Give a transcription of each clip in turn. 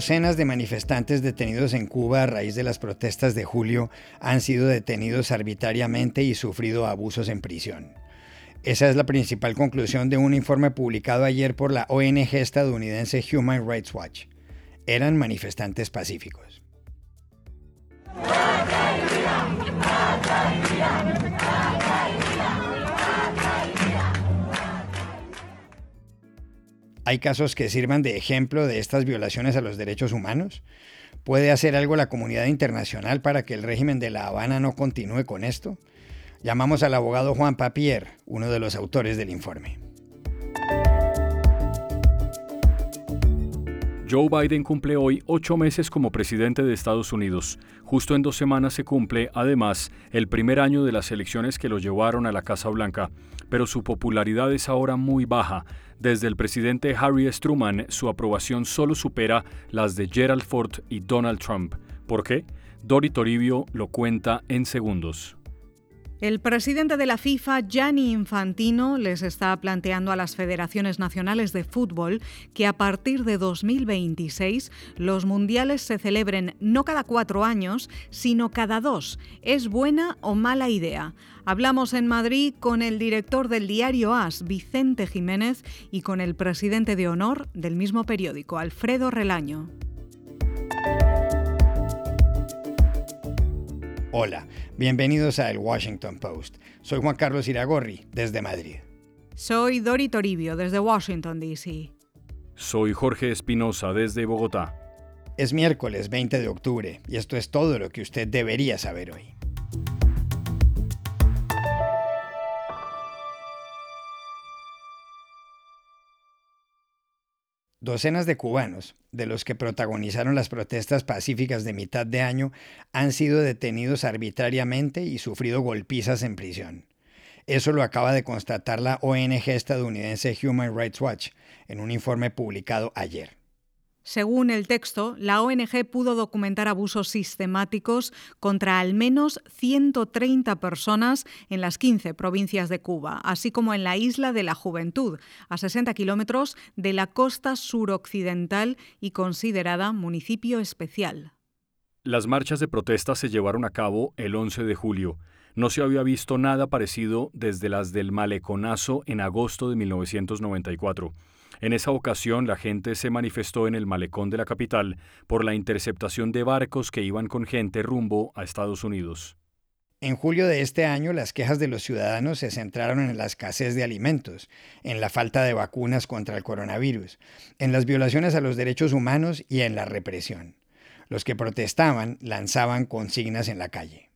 Docenas de manifestantes detenidos en Cuba a raíz de las protestas de julio han sido detenidos arbitrariamente y sufrido abusos en prisión. Esa es la principal conclusión de un informe publicado ayer por la ONG estadounidense Human Rights Watch. Eran manifestantes pacíficos. ¿Hay casos que sirvan de ejemplo de estas violaciones a los derechos humanos? ¿Puede hacer algo la comunidad internacional para que el régimen de La Habana no continúe con esto? Llamamos al abogado Juan Papier, uno de los autores del informe. Joe Biden cumple hoy ocho meses como presidente de Estados Unidos. Justo en dos semanas se cumple, además, el primer año de las elecciones que lo llevaron a la Casa Blanca. Pero su popularidad es ahora muy baja. Desde el presidente Harry S. Truman, su aprobación solo supera las de Gerald Ford y Donald Trump. ¿Por qué? Dori Toribio lo cuenta en segundos. El presidente de la FIFA, Gianni Infantino, les está planteando a las federaciones nacionales de fútbol que a partir de 2026 los mundiales se celebren no cada cuatro años, sino cada dos. ¿Es buena o mala idea? Hablamos en Madrid con el director del diario AS, Vicente Jiménez, y con el presidente de honor del mismo periódico, Alfredo Relaño. Hola, bienvenidos a El Washington Post. Soy Juan Carlos Iragorri, desde Madrid. Soy Dori Toribio, desde Washington, D.C. Soy Jorge Espinosa, desde Bogotá. Es miércoles 20 de octubre y esto es todo lo que usted debería saber hoy. Docenas de cubanos, de los que protagonizaron las protestas pacíficas de mitad de año, han sido detenidos arbitrariamente y sufrido golpizas en prisión. Eso lo acaba de constatar la ONG estadounidense Human Rights Watch en un informe publicado ayer. Según el texto, la ONG pudo documentar abusos sistemáticos contra al menos 130 personas en las 15 provincias de Cuba, así como en la isla de la Juventud, a 60 kilómetros de la costa suroccidental y considerada municipio especial. Las marchas de protesta se llevaron a cabo el 11 de julio. No se había visto nada parecido desde las del Maleconazo en agosto de 1994. En esa ocasión la gente se manifestó en el malecón de la capital por la interceptación de barcos que iban con gente rumbo a Estados Unidos. En julio de este año, las quejas de los ciudadanos se centraron en la escasez de alimentos, en la falta de vacunas contra el coronavirus, en las violaciones a los derechos humanos y en la represión. Los que protestaban lanzaban consignas en la calle.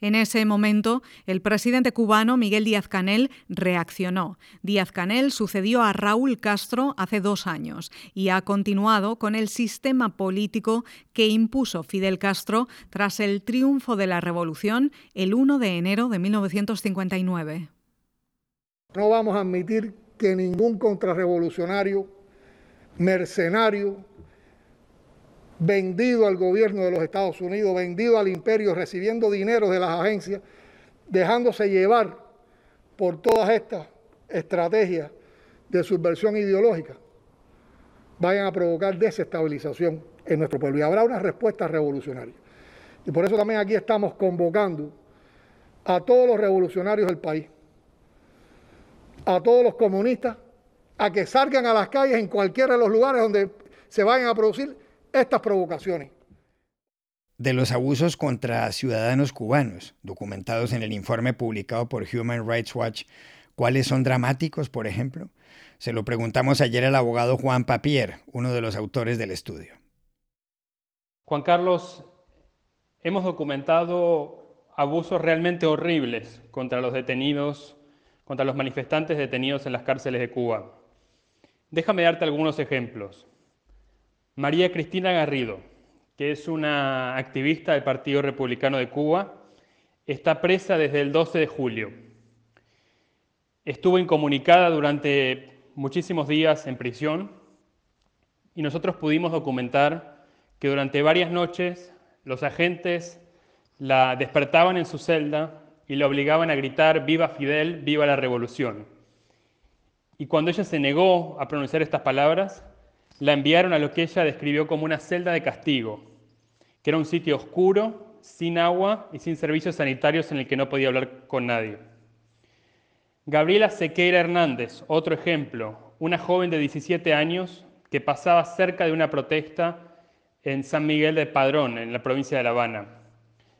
En ese momento, el presidente cubano Miguel Díaz Canel reaccionó. Díaz Canel sucedió a Raúl Castro hace dos años y ha continuado con el sistema político que impuso Fidel Castro tras el triunfo de la revolución el 1 de enero de 1959. No vamos a admitir que ningún contrarrevolucionario, mercenario, vendido al gobierno de los Estados Unidos, vendido al imperio, recibiendo dinero de las agencias, dejándose llevar por todas estas estrategias de subversión ideológica, vayan a provocar desestabilización en nuestro pueblo. Y habrá una respuesta revolucionaria. Y por eso también aquí estamos convocando a todos los revolucionarios del país, a todos los comunistas, a que salgan a las calles en cualquiera de los lugares donde se vayan a producir estas provocaciones. De los abusos contra ciudadanos cubanos, documentados en el informe publicado por Human Rights Watch, ¿cuáles son dramáticos, por ejemplo? Se lo preguntamos ayer al abogado Juan Papier, uno de los autores del estudio. Juan Carlos, hemos documentado abusos realmente horribles contra los detenidos, contra los manifestantes detenidos en las cárceles de Cuba. Déjame darte algunos ejemplos. María Cristina Garrido, que es una activista del Partido Republicano de Cuba, está presa desde el 12 de julio. Estuvo incomunicada durante muchísimos días en prisión y nosotros pudimos documentar que durante varias noches los agentes la despertaban en su celda y la obligaban a gritar Viva Fidel, viva la revolución. Y cuando ella se negó a pronunciar estas palabras, la enviaron a lo que ella describió como una celda de castigo, que era un sitio oscuro, sin agua y sin servicios sanitarios en el que no podía hablar con nadie. Gabriela Sequeira Hernández, otro ejemplo, una joven de 17 años que pasaba cerca de una protesta en San Miguel de Padrón, en la provincia de La Habana.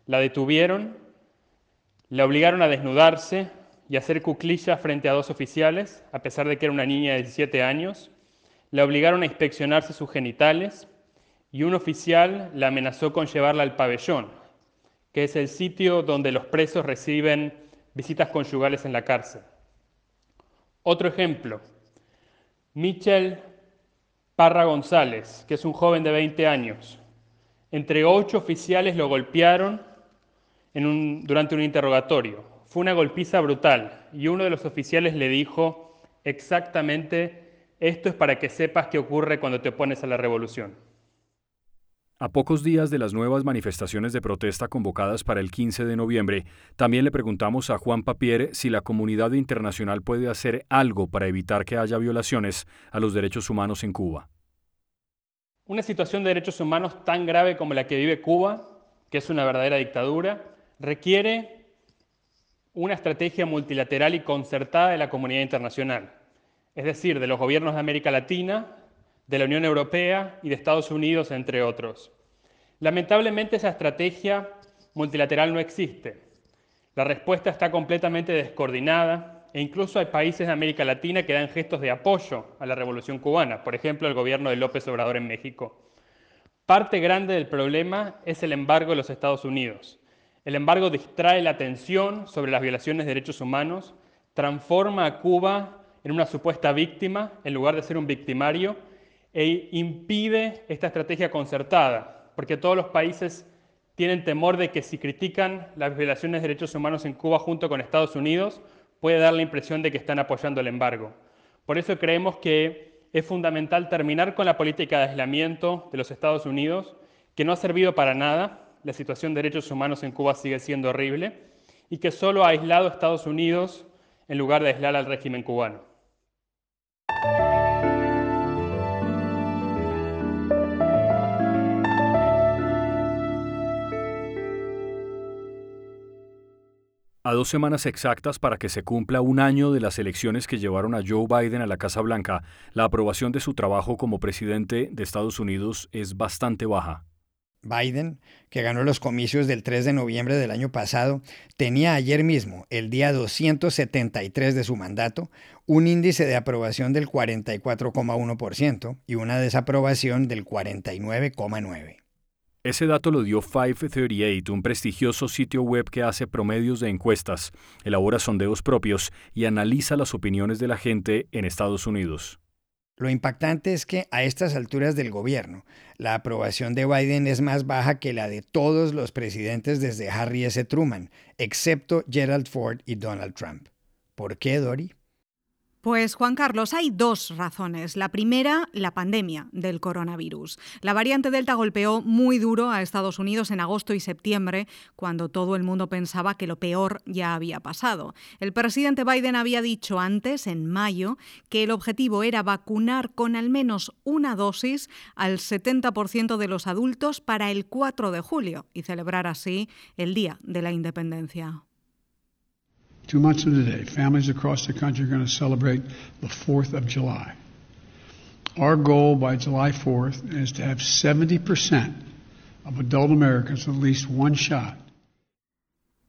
La detuvieron, la obligaron a desnudarse y a hacer cuclillas frente a dos oficiales, a pesar de que era una niña de 17 años. La obligaron a inspeccionarse sus genitales y un oficial la amenazó con llevarla al pabellón, que es el sitio donde los presos reciben visitas conyugales en la cárcel. Otro ejemplo, Michel Parra González, que es un joven de 20 años. Entre ocho oficiales lo golpearon durante un interrogatorio. Fue una golpiza brutal y uno de los oficiales le dijo exactamente, esto es para que sepas qué ocurre cuando te opones a la revolución. A pocos días de las nuevas manifestaciones de protesta convocadas para el 15 de noviembre, también le preguntamos a Juan Papier si la comunidad internacional puede hacer algo para evitar que haya violaciones a los derechos humanos en Cuba. Una situación de derechos humanos tan grave como la que vive Cuba, que es una verdadera dictadura, requiere una estrategia multilateral y concertada de la comunidad internacional, es decir, de los gobiernos de América Latina, de la Unión Europea y de Estados Unidos, entre otros. Lamentablemente esa estrategia multilateral no existe. La respuesta está completamente descoordinada e incluso hay países de América Latina que dan gestos de apoyo a la revolución cubana, por ejemplo el gobierno de López Obrador en México. Parte grande del problema es el embargo de los Estados Unidos. El embargo distrae la atención sobre las violaciones de derechos humanos, transforma a Cuba en una supuesta víctima en lugar de ser un victimario e impide esta estrategia concertada, porque todos los países tienen temor de que si critican las violaciones de derechos humanos en Cuba junto con Estados Unidos, puede dar la impresión de que están apoyando el embargo. Por eso creemos que es fundamental terminar con la política de aislamiento de los Estados Unidos, que no ha servido para nada, la situación de derechos humanos en Cuba sigue siendo horrible, y que solo ha aislado a Estados Unidos en lugar de aislar al régimen cubano. A dos semanas exactas para que se cumpla un año de las elecciones que llevaron a Joe Biden a la Casa Blanca, la aprobación de su trabajo como presidente de Estados Unidos es bastante baja. Biden, que ganó los comicios del 3 de noviembre del año pasado, tenía ayer mismo, el día 273 de su mandato, un índice de aprobación del 44,1% y una desaprobación del 49,9%. Ese dato lo dio 538, un prestigioso sitio web que hace promedios de encuestas, elabora sondeos propios y analiza las opiniones de la gente en Estados Unidos. Lo impactante es que a estas alturas del gobierno, la aprobación de Biden es más baja que la de todos los presidentes desde Harry S. Truman, excepto Gerald Ford y Donald Trump. ¿Por qué, Dory? Pues Juan Carlos, hay dos razones. La primera, la pandemia del coronavirus. La variante Delta golpeó muy duro a Estados Unidos en agosto y septiembre, cuando todo el mundo pensaba que lo peor ya había pasado. El presidente Biden había dicho antes, en mayo, que el objetivo era vacunar con al menos una dosis al 70% de los adultos para el 4 de julio y celebrar así el Día de la Independencia. Two months from today, families across the country are going to celebrate the 4th of July. Our goal by July 4th is to have 70% of adult Americans at least one shot.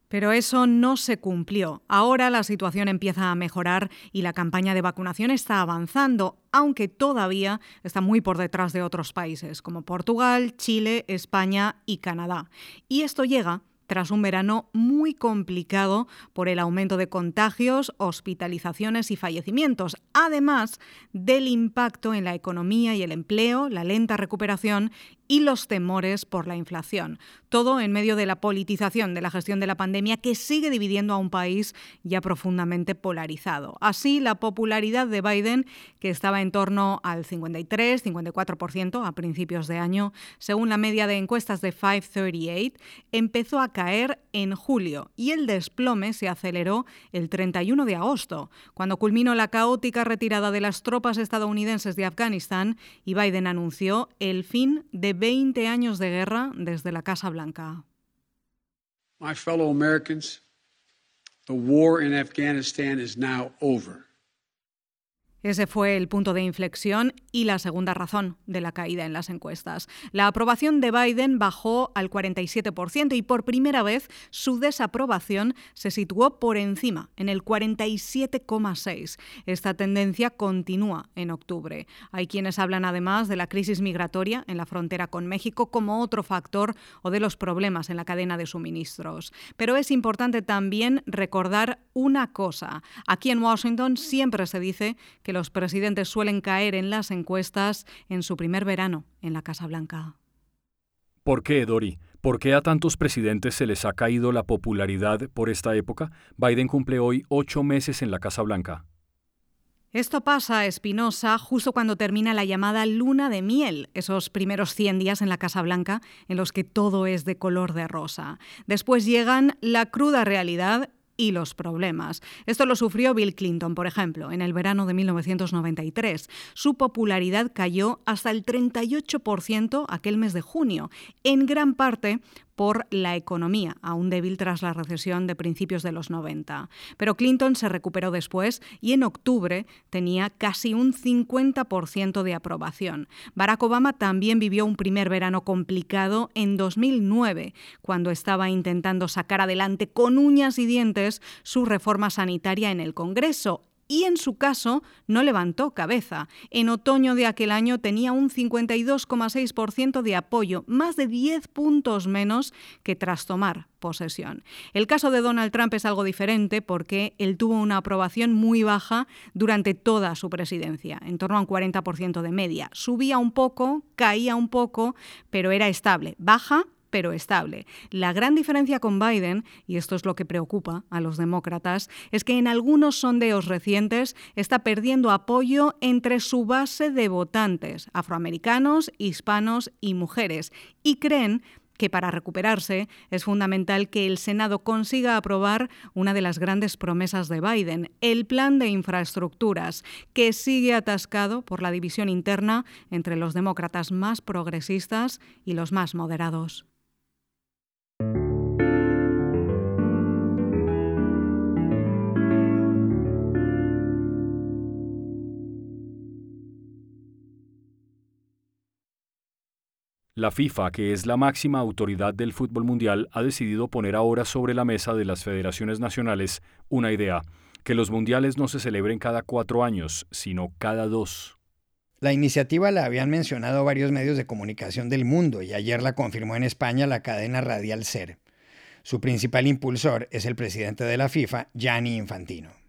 Pero eso no se cumplió. Ahora la situación empieza a mejorar y la campaña de vacunación está avanzando, aunque todavía está muy por detrás de otros países como Portugal, Chile, España y Canadá. Y esto llega tras un verano muy complicado por el aumento de contagios, hospitalizaciones y fallecimientos, además del impacto en la economía y el empleo, la lenta recuperación y los temores por la inflación. Todo en medio de la politización de la gestión de la pandemia que sigue dividiendo a un país ya profundamente polarizado. Así, la popularidad de Biden, que estaba en torno al 53-54% a principios de año, según la media de encuestas de 538, empezó a caer en julio y el desplome se aceleró el 31 de agosto, cuando culminó la caótica retirada de las tropas estadounidenses de Afganistán y Biden anunció el fin de 20 años de guerra desde la Casa Blanca. My fellow Americans, the war in Afghanistan is now over. Ese fue el punto de inflexión y la segunda razón de la caída en las encuestas. La aprobación de Biden bajó al 47% y por primera vez su desaprobación se situó por encima, en el 47,6%. Esta tendencia continúa en octubre. Hay quienes hablan además de la crisis migratoria en la frontera con México como otro factor o de los problemas en la cadena de suministros. Pero es importante también recordar una cosa. Aquí en Washington siempre se dice que los presidentes suelen caer en las encuestas en su primer verano en la Casa Blanca. ¿Por qué, Dori? ¿Por qué a tantos presidentes se les ha caído la popularidad por esta época? Biden cumple hoy ocho meses en la Casa Blanca. Esto pasa, Espinosa, justo cuando termina la llamada luna de miel, esos primeros 100 días en la Casa Blanca en los que todo es de color de rosa. Después llegan la cruda realidad y los problemas. Esto lo sufrió Bill Clinton, por ejemplo, en el verano de 1993. Su popularidad cayó hasta el 38% aquel mes de junio, en gran parte por la economía, aún débil tras la recesión de principios de los 90. Pero Clinton se recuperó después y en octubre tenía casi un 50% de aprobación. Barack Obama también vivió un primer verano complicado en 2009, cuando estaba intentando sacar adelante con uñas y dientes su reforma sanitaria en el Congreso y en su caso no levantó cabeza. En otoño de aquel año tenía un 52,6% de apoyo, más de 10 puntos menos que tras tomar posesión. El caso de Donald Trump es algo diferente porque él tuvo una aprobación muy baja durante toda su presidencia, en torno a un 40% de media. Subía un poco, caía un poco, pero era estable, baja pero estable. La gran diferencia con Biden, y esto es lo que preocupa a los demócratas, es que en algunos sondeos recientes está perdiendo apoyo entre su base de votantes, afroamericanos, hispanos y mujeres, y creen que para recuperarse es fundamental que el Senado consiga aprobar una de las grandes promesas de Biden, el plan de infraestructuras, que sigue atascado por la división interna entre los demócratas más progresistas y los más moderados. La FIFA, que es la máxima autoridad del fútbol mundial, ha decidido poner ahora sobre la mesa de las federaciones nacionales una idea, que los mundiales no se celebren cada cuatro años, sino cada dos. La iniciativa la habían mencionado varios medios de comunicación del mundo y ayer la confirmó en España la cadena radial SER. Su principal impulsor es el presidente de la FIFA, Gianni Infantino.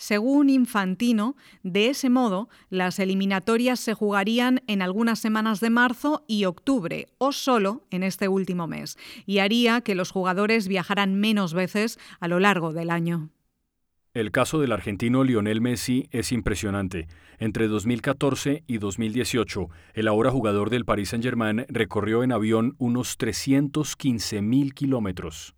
Según Infantino, de ese modo, las eliminatorias se jugarían en algunas semanas de marzo y octubre, o solo en este último mes, y haría que los jugadores viajaran menos veces a lo largo del año. El caso del argentino Lionel Messi es impresionante. Entre 2014 y 2018, el ahora jugador del Paris Saint-Germain recorrió en avión unos 315 mil kilómetros.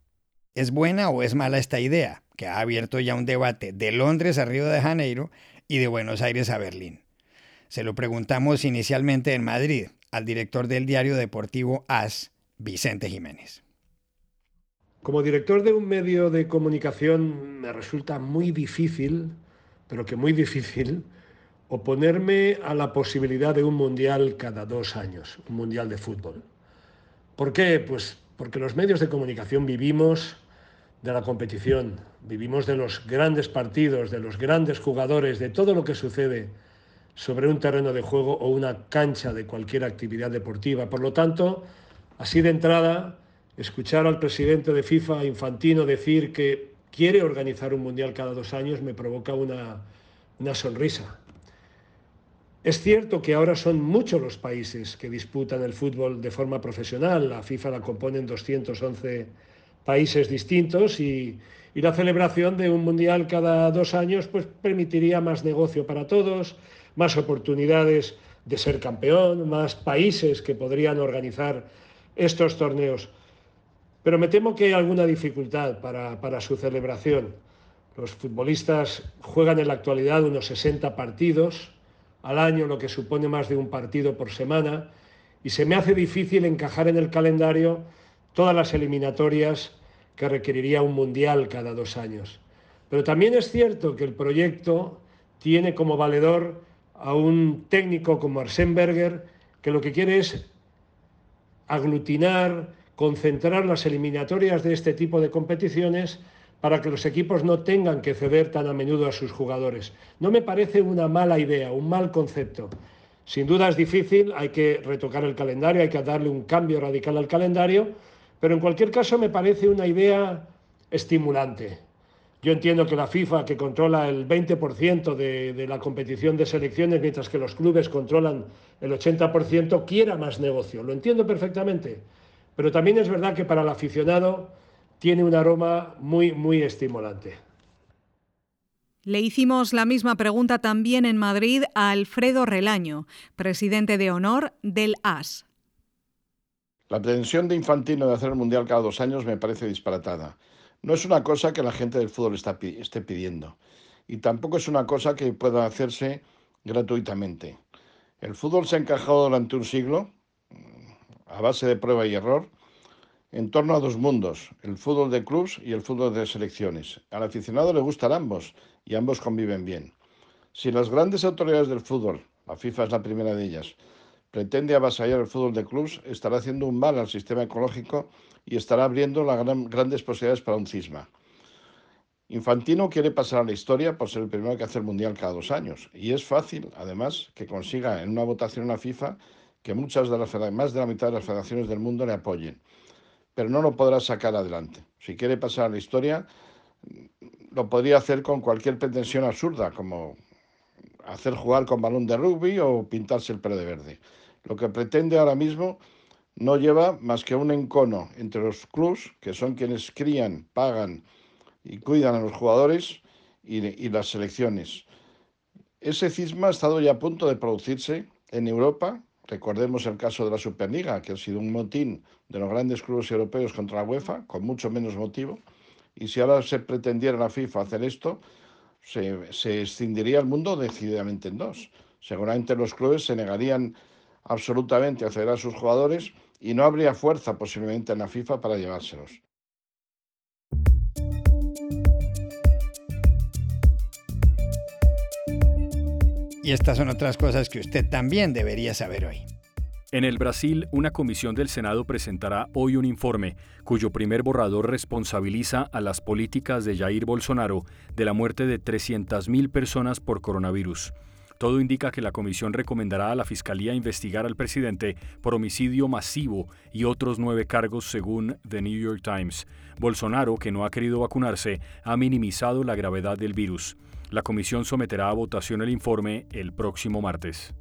¿Es buena o es mala esta idea? Ha abierto ya un debate de Londres a Río de Janeiro y de Buenos Aires a Berlín. Se lo preguntamos inicialmente en Madrid al director del diario deportivo AS, Vicente Jiménez. Como director de un medio de comunicación me resulta muy difícil, pero que muy difícil, oponerme a la posibilidad de un mundial cada dos años, un mundial de fútbol. ¿Por qué? Pues porque los medios de comunicación vivimos de la competición, vivimos de los grandes partidos, de los grandes jugadores, de todo lo que sucede sobre un terreno de juego o una cancha de cualquier actividad deportiva. Por lo tanto, así de entrada, escuchar al presidente de FIFA, Infantino, decir que quiere organizar un mundial cada dos años me provoca una, una sonrisa. Es cierto que ahora son muchos los países que disputan el fútbol de forma profesional. La FIFA la componen 211 países distintos y, y la celebración de un mundial cada dos años pues, permitiría más negocio para todos, más oportunidades de ser campeón, más países que podrían organizar estos torneos. Pero me temo que hay alguna dificultad para, para su celebración. Los futbolistas juegan en la actualidad unos 60 partidos al año, lo que supone más de un partido por semana, y se me hace difícil encajar en el calendario todas las eliminatorias que requeriría un mundial cada dos años. Pero también es cierto que el proyecto tiene como valedor a un técnico como Arsène Berger, que lo que quiere es aglutinar, concentrar las eliminatorias de este tipo de competiciones para que los equipos no tengan que ceder tan a menudo a sus jugadores. No me parece una mala idea, un mal concepto. Sin duda es difícil, hay que retocar el calendario, hay que darle un cambio radical al calendario, pero en cualquier caso me parece una idea estimulante. Yo entiendo que la FIFA, que controla el 20% de, de, la competición de selecciones, mientras que los clubes controlan el 80%, quiera más negocio. Lo entiendo perfectamente. Pero también es verdad que para el aficionado tiene un aroma muy, muy estimulante. Le hicimos la misma pregunta también en Madrid a Alfredo Relaño, presidente de honor del AS. La pretensión de Infantino de hacer el Mundial cada dos años me parece disparatada. No es una cosa que la gente del fútbol esté pidiendo y tampoco es una cosa que pueda hacerse gratuitamente. El fútbol se ha encajado durante un siglo, a base de prueba y error, en torno a dos mundos, el fútbol de clubs y el fútbol de selecciones. Al aficionado le gustan ambos y ambos conviven bien. Si las grandes autoridades del fútbol, la FIFA es la primera de ellas, pretende avasallar el fútbol de clubs, estará haciendo un mal al sistema ecológico y estará abriendo las gran, grandes posibilidades para un cisma. Infantino quiere pasar a la historia por ser el primero que hace el Mundial cada dos años. Y es fácil, además, que consiga en una votación en la FIFA que muchas de las más de la mitad de las federaciones del mundo le apoyen. Pero no lo podrá sacar adelante. Si quiere pasar a la historia, lo podría hacer con cualquier pretensión absurda, como hacer jugar con balón de rugby o pintarse el pelo de verde. Lo que pretende ahora mismo no lleva más que un encono entre los clubs, que son quienes crían, pagan y cuidan a los jugadores, y, las selecciones. Ese cisma ha estado ya a punto de producirse en Europa. Recordemos el caso de la Superliga, que ha sido un motín de los grandes clubes europeos contra la UEFA, con mucho menos motivo. Y si ahora se pretendiera la FIFA hacer esto, se, escindiría el mundo decididamente en dos. Seguramente los clubes se negarían absolutamente a ceder a sus jugadores y no habría fuerza posiblemente en la FIFA para llevárselos. Y estas son otras cosas que usted también debería saber hoy. En el Brasil, una comisión del Senado presentará hoy un informe cuyo primer borrador responsabiliza a las políticas de Jair Bolsonaro de la muerte de 300.000 personas por coronavirus. Todo indica que la comisión recomendará a la Fiscalía investigar al presidente por homicidio masivo y otros nueve cargos según The New York Times. Bolsonaro, que no ha querido vacunarse, ha minimizado la gravedad del virus. La comisión someterá a votación el informe el próximo martes.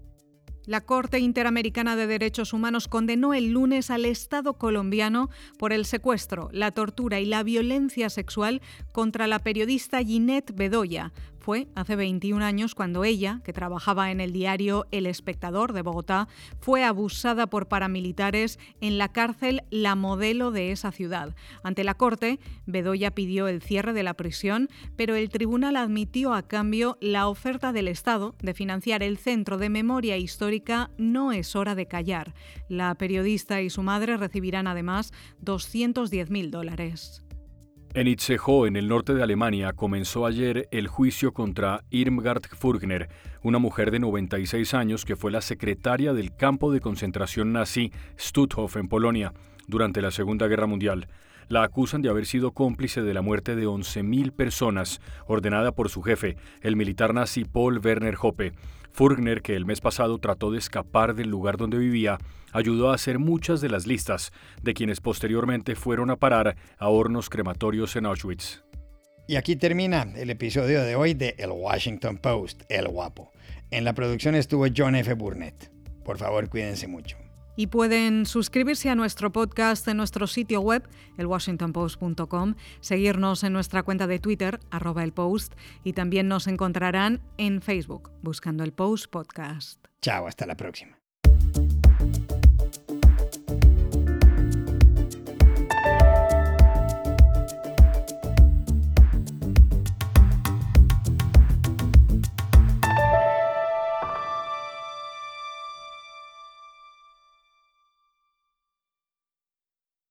La Corte Interamericana de Derechos Humanos condenó el lunes al Estado colombiano por el secuestro, la tortura y la violencia sexual contra la periodista Ginette Bedoya, fue hace 21 años cuando ella, que trabajaba en el diario El Espectador de Bogotá, fue abusada por paramilitares en la cárcel La Modelo de esa ciudad. Ante la Corte, Bedoya pidió el cierre de la prisión, pero el tribunal admitió a cambio la oferta del Estado de financiar el Centro de Memoria Histórica No es hora de callar. La periodista y su madre recibirán además 210.000 dólares. En Itzehoe, en el norte de Alemania, comenzó ayer el juicio contra Irmgard Furgner, una mujer de 96 años que fue la secretaria del campo de concentración nazi Stutthof en Polonia durante la Segunda Guerra Mundial. La acusan de haber sido cómplice de la muerte de 11.000 personas, ordenada por su jefe, el militar nazi Paul Werner Hoppe. Furgner, que el mes pasado trató de escapar del lugar donde vivía, ayudó a hacer muchas de las listas de quienes posteriormente fueron a parar a hornos crematorios en Auschwitz. Y aquí termina el episodio de hoy de El Washington Post, El Guapo. En la producción estuvo John F. Burnett. Por favor, cuídense mucho. Y pueden suscribirse a nuestro podcast en nuestro sitio web, elwashingtonpost.com, seguirnos en nuestra cuenta de Twitter, arroba el post, y también nos encontrarán en Facebook, buscando el Post Podcast. Chao, hasta la próxima.